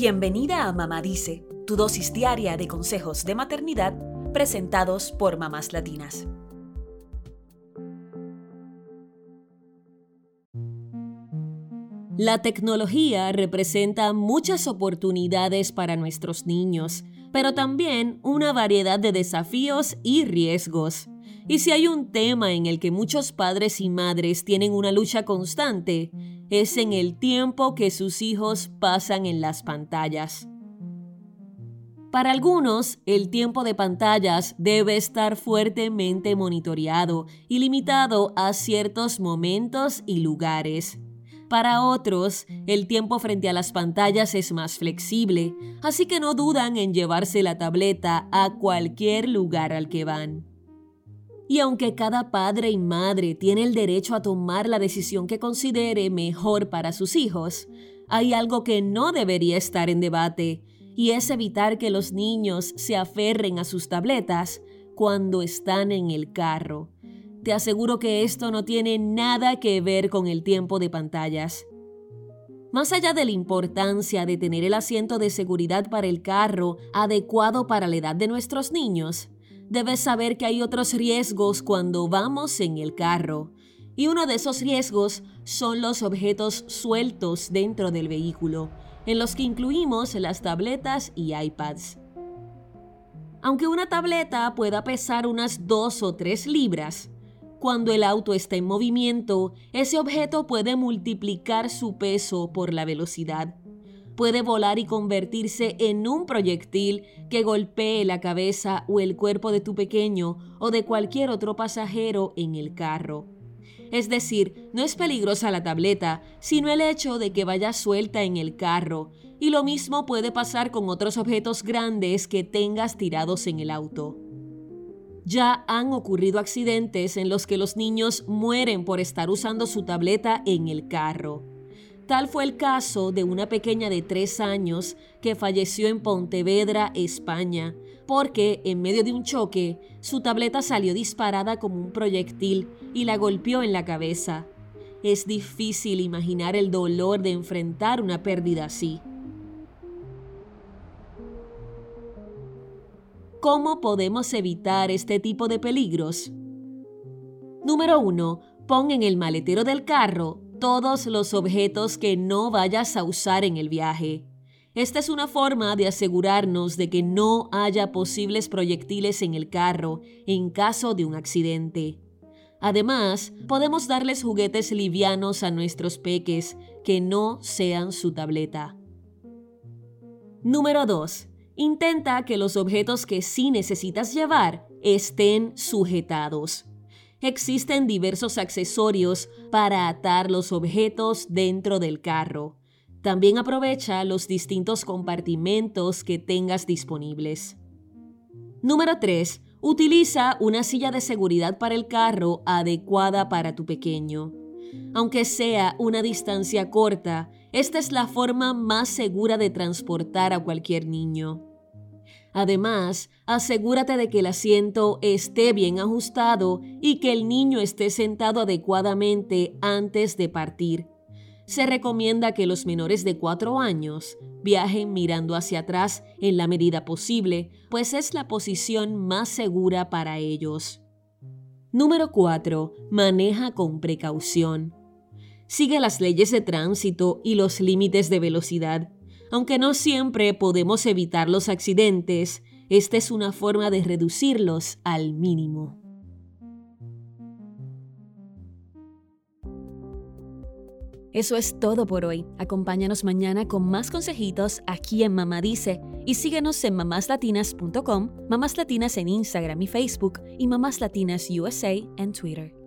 Bienvenida a Mamá Dice, tu dosis diaria de consejos de maternidad presentados por mamás latinas. La tecnología representa muchas oportunidades para nuestros niños, pero también una variedad de desafíos y riesgos. Y si hay un tema en el que muchos padres y madres tienen una lucha constante, es en el tiempo que sus hijos pasan en las pantallas. Para algunos, el tiempo de pantallas debe estar fuertemente monitoreado y limitado a ciertos momentos y lugares. Para otros, el tiempo frente a las pantallas es más flexible, así que no dudan en llevarse la tableta a cualquier lugar al que van. Y aunque cada padre y madre tiene el derecho a tomar la decisión que considere mejor para sus hijos, hay algo que no debería estar en debate, y es evitar que los niños se aferren a sus tabletas cuando están en el carro. Te aseguro que esto no tiene nada que ver con el tiempo de pantallas. Más allá de la importancia de tener el asiento de seguridad para el carro adecuado para la edad de nuestros niños, debes saber que hay otros riesgos cuando vamos en el carro. Y uno de esos riesgos son los objetos sueltos dentro del vehículo, en los que incluimos las tabletas y iPads. Aunque una tableta pueda pesar unas 2 o 3 libras, cuando el auto está en movimiento, ese objeto puede multiplicar su peso por la velocidad puede volar y convertirse en un proyectil que golpee la cabeza o el cuerpo de tu pequeño o de cualquier otro pasajero en el carro. Es decir, no es peligrosa la tableta, sino el hecho de que vaya suelta en el carro, y lo mismo puede pasar con otros objetos grandes que tengas tirados en el auto. Ya han ocurrido accidentes en los que los niños mueren por estar usando su tableta en el carro. Tal fue el caso de una pequeña de tres años que falleció en Pontevedra, España, porque en medio de un choque su tableta salió disparada como un proyectil y la golpeó en la cabeza. Es difícil imaginar el dolor de enfrentar una pérdida así. ¿Cómo podemos evitar este tipo de peligros? Número 1. Pon en el maletero del carro todos los objetos que no vayas a usar en el viaje. Esta es una forma de asegurarnos de que no haya posibles proyectiles en el carro en caso de un accidente. Además, podemos darles juguetes livianos a nuestros peques que no sean su tableta. Número 2. Intenta que los objetos que sí necesitas llevar estén sujetados. Existen diversos accesorios para atar los objetos dentro del carro. También aprovecha los distintos compartimentos que tengas disponibles. Número 3. Utiliza una silla de seguridad para el carro adecuada para tu pequeño. Aunque sea una distancia corta, esta es la forma más segura de transportar a cualquier niño. Además, asegúrate de que el asiento esté bien ajustado y que el niño esté sentado adecuadamente antes de partir. Se recomienda que los menores de 4 años viajen mirando hacia atrás en la medida posible, pues es la posición más segura para ellos. Número 4. Maneja con precaución. Sigue las leyes de tránsito y los límites de velocidad. Aunque no siempre podemos evitar los accidentes, esta es una forma de reducirlos al mínimo. Eso es todo por hoy. Acompáñanos mañana con más consejitos aquí en Mamá Dice y síguenos en mamáslatinas.com, Mamás Latinas en Instagram y Facebook y Mamás Latinas USA en Twitter.